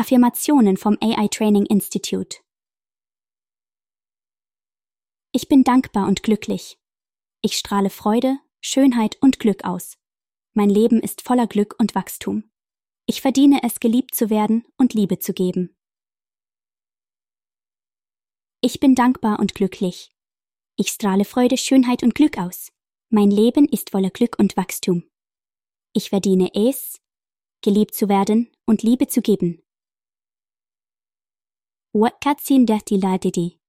Affirmationen vom AI Training Institute. Ich bin dankbar und glücklich. Ich strahle Freude, Schönheit und Glück aus. Mein Leben ist voller Glück und Wachstum. Ich verdiene es, geliebt zu werden und Liebe zu geben. Ich bin dankbar und glücklich. Ich strahle Freude, Schönheit und Glück aus. Mein Leben ist voller Glück und Wachstum. Ich verdiene es, geliebt zu werden und Liebe zu geben. وقت سين دهتي لاددي